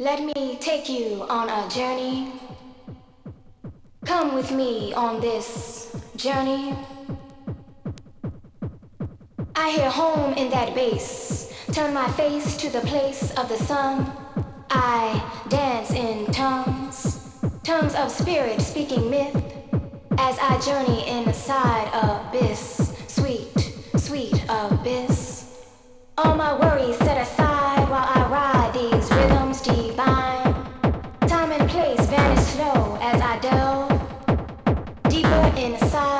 Let me take you on a journey. Come with me on this journey. I hear home in that bass. Turn my face to the place of the sun. I dance in tongues, tongues of spirit speaking myth. As I journey inside abyss, sweet, sweet abyss. All my worries set aside delve deeper inside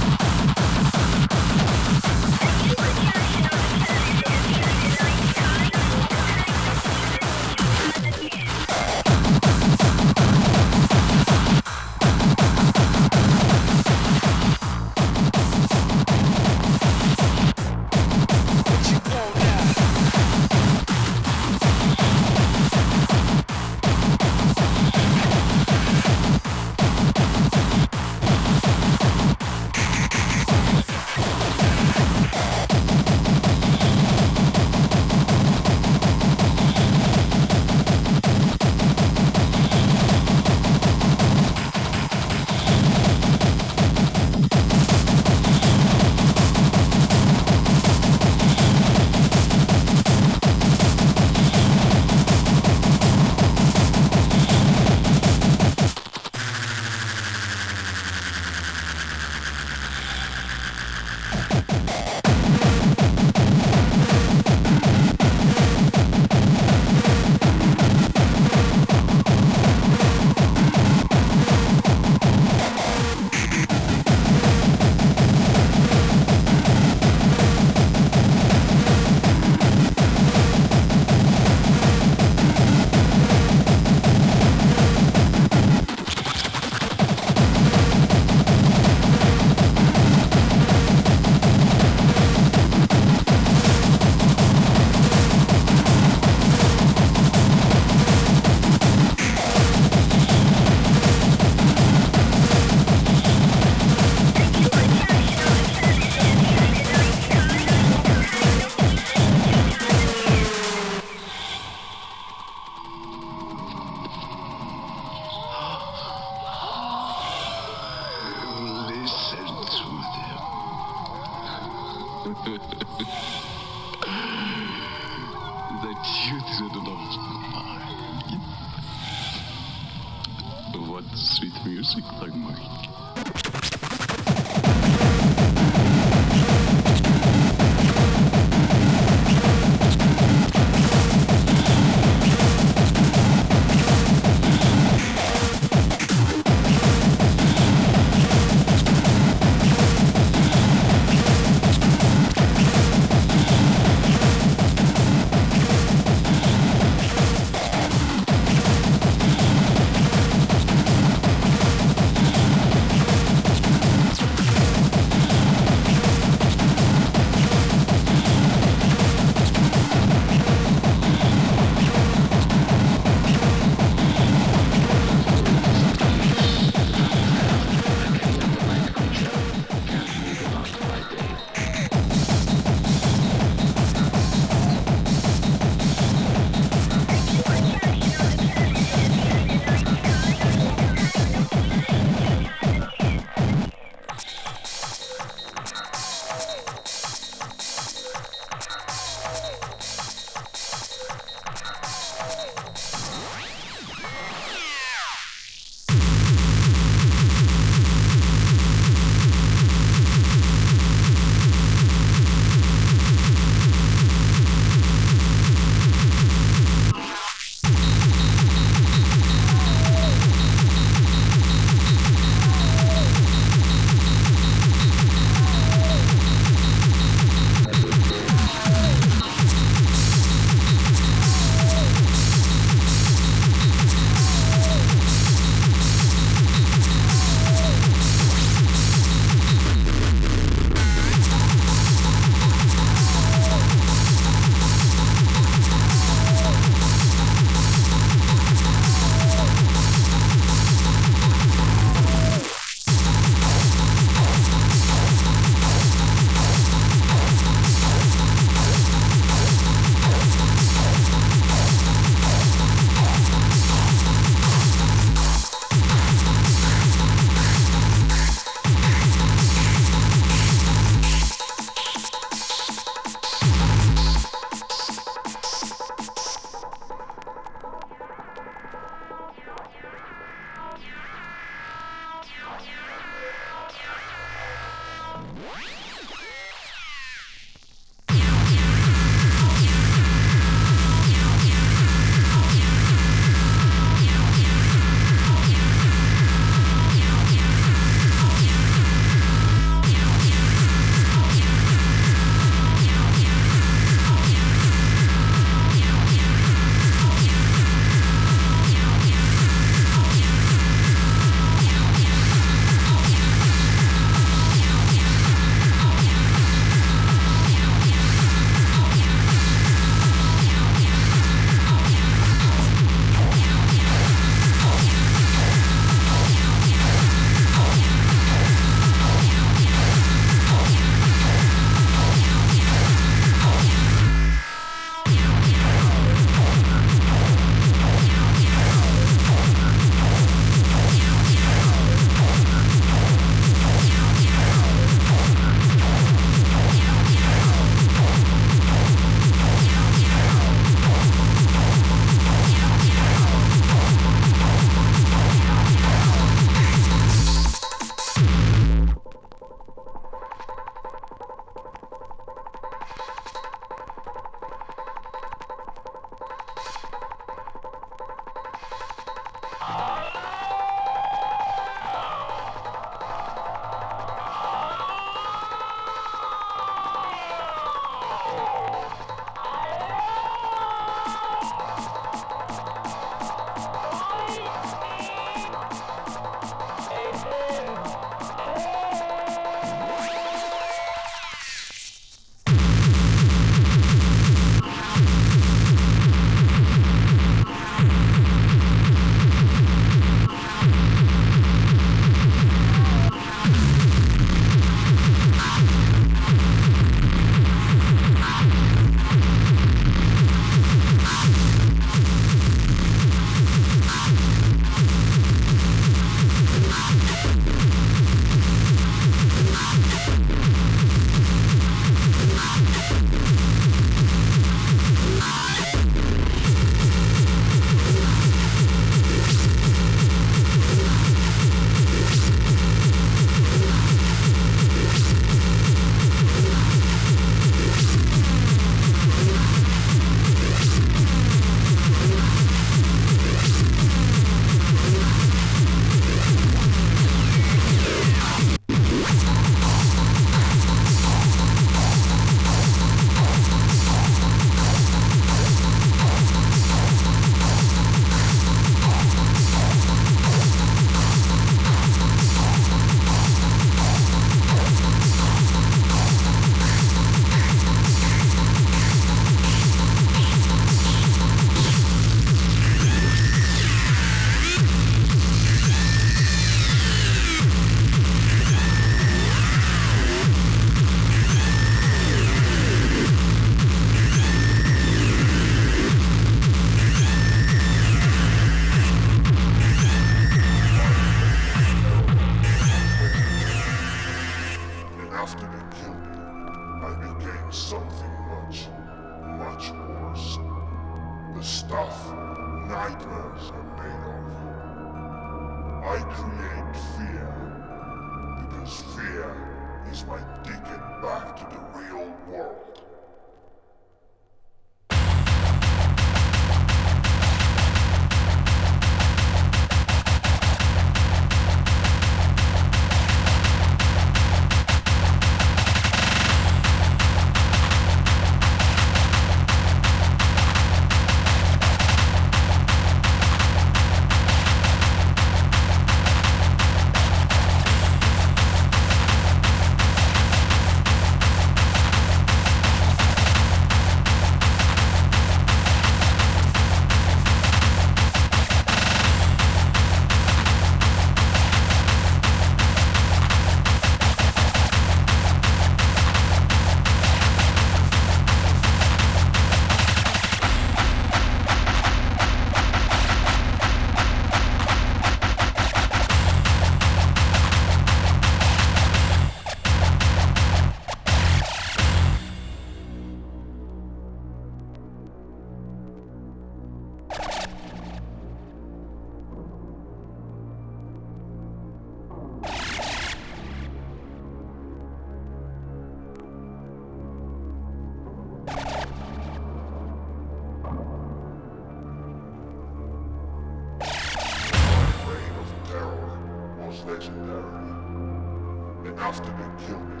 After they killed me,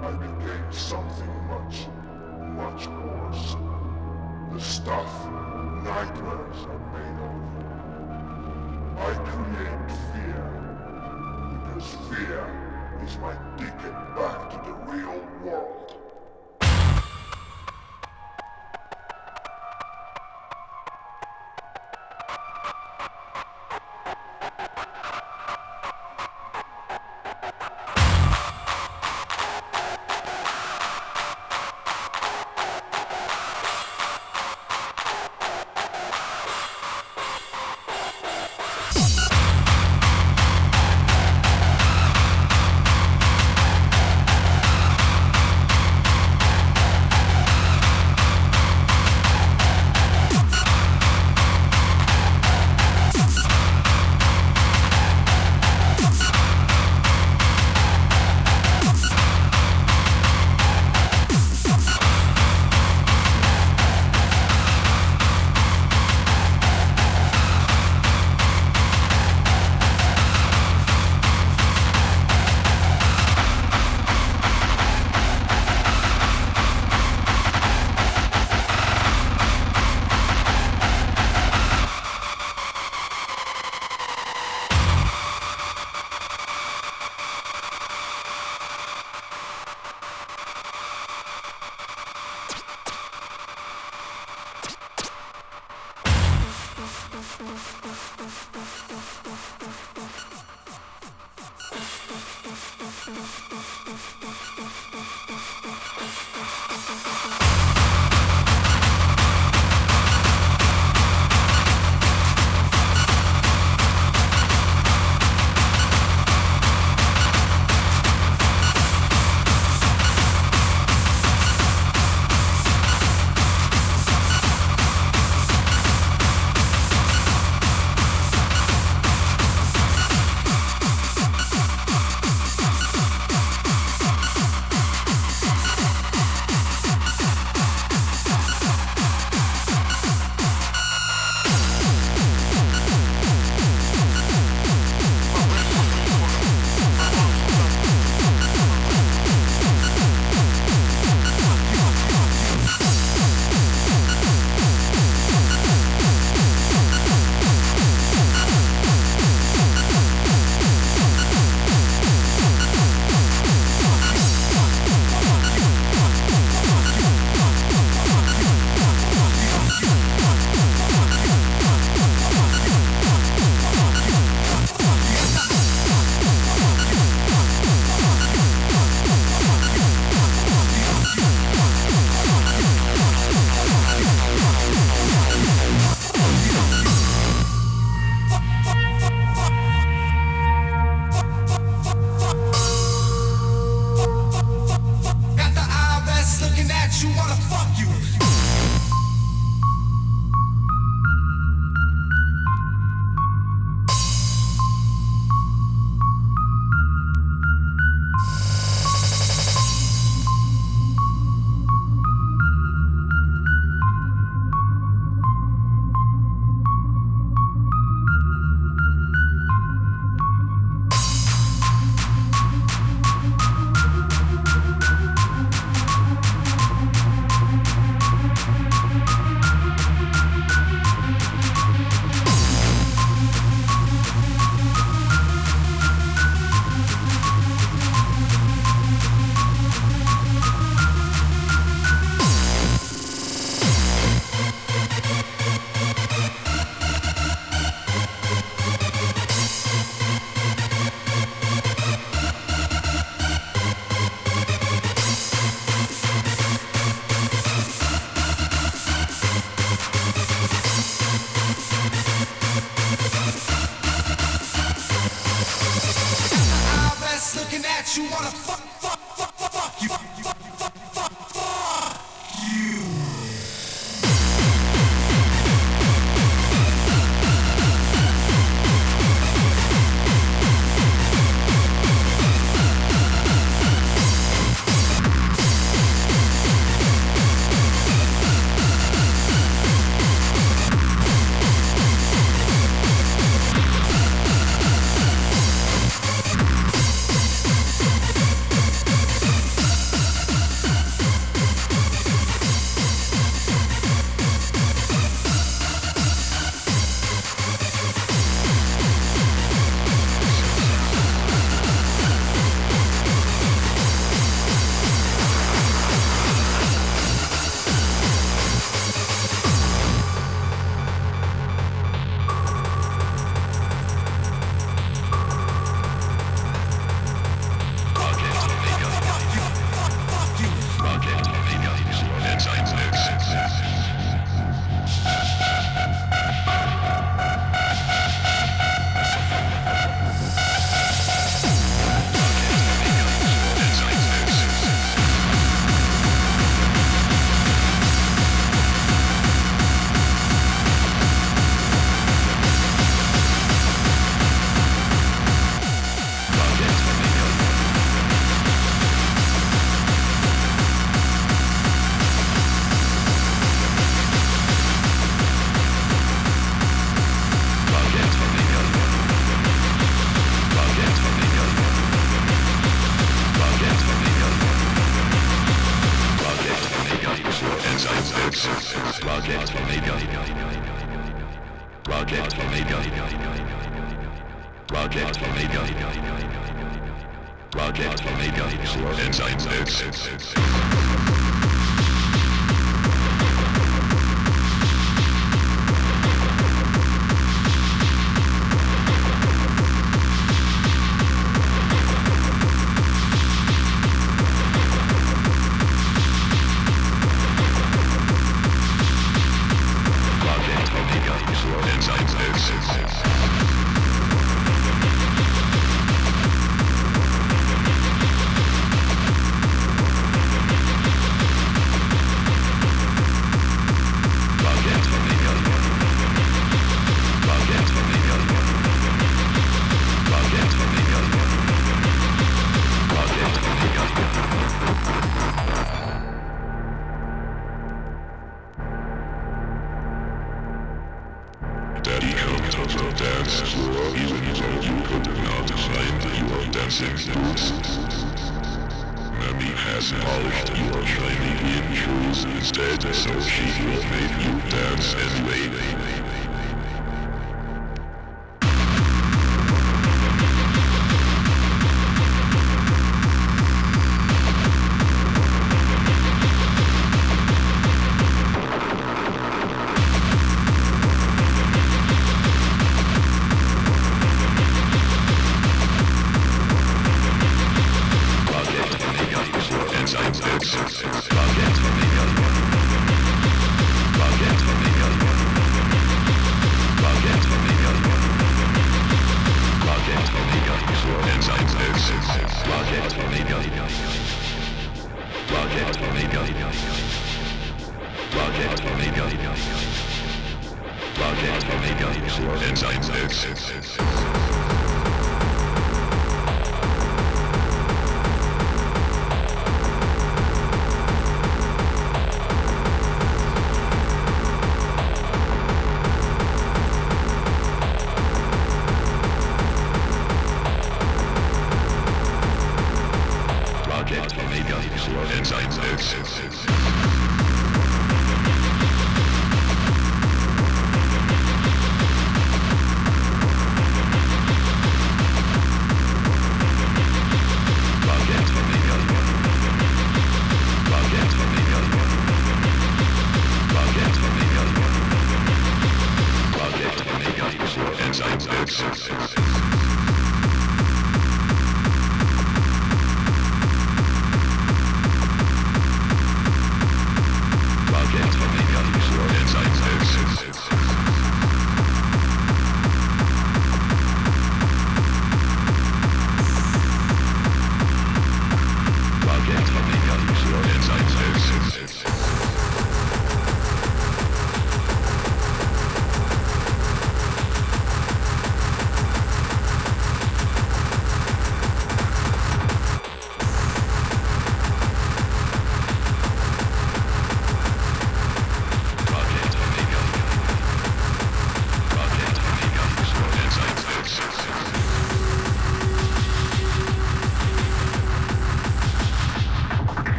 I became something much, much worse. The stuff nightmares are made of. I create fear, because fear is my ticket back to the real world.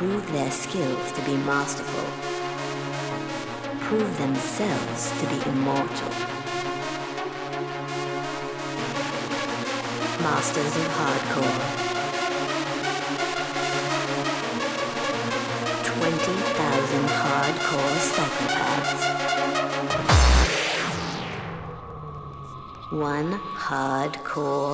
prove their skills to be masterful, prove themselves to be immortal. Masters of Hardcore. 20,000 hardcore psychopaths. One hardcore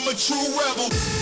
I'm a true rebel.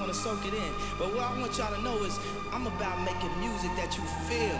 want to soak it in. But what I want y'all to know is I'm about making music that you feel.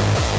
Thank